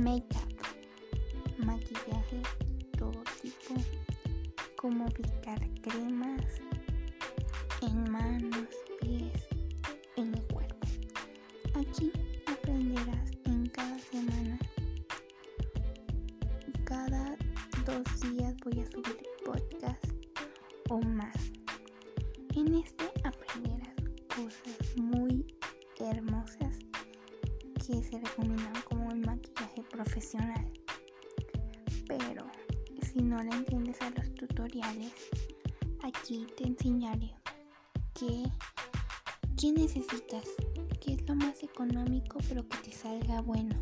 make-up, maquillaje, todo tipo, cómo aplicar cremas en manos, pies, en el cuerpo. Aquí aprenderás en cada semana. Cada dos días voy a subir podcast o más. En este aprenderás cosas muy hermosas que se recomiendan como el maquillaje profesional. Pero si no le entiendes a los tutoriales, aquí te enseñaré qué, qué necesitas, qué es lo más económico pero que te salga bueno.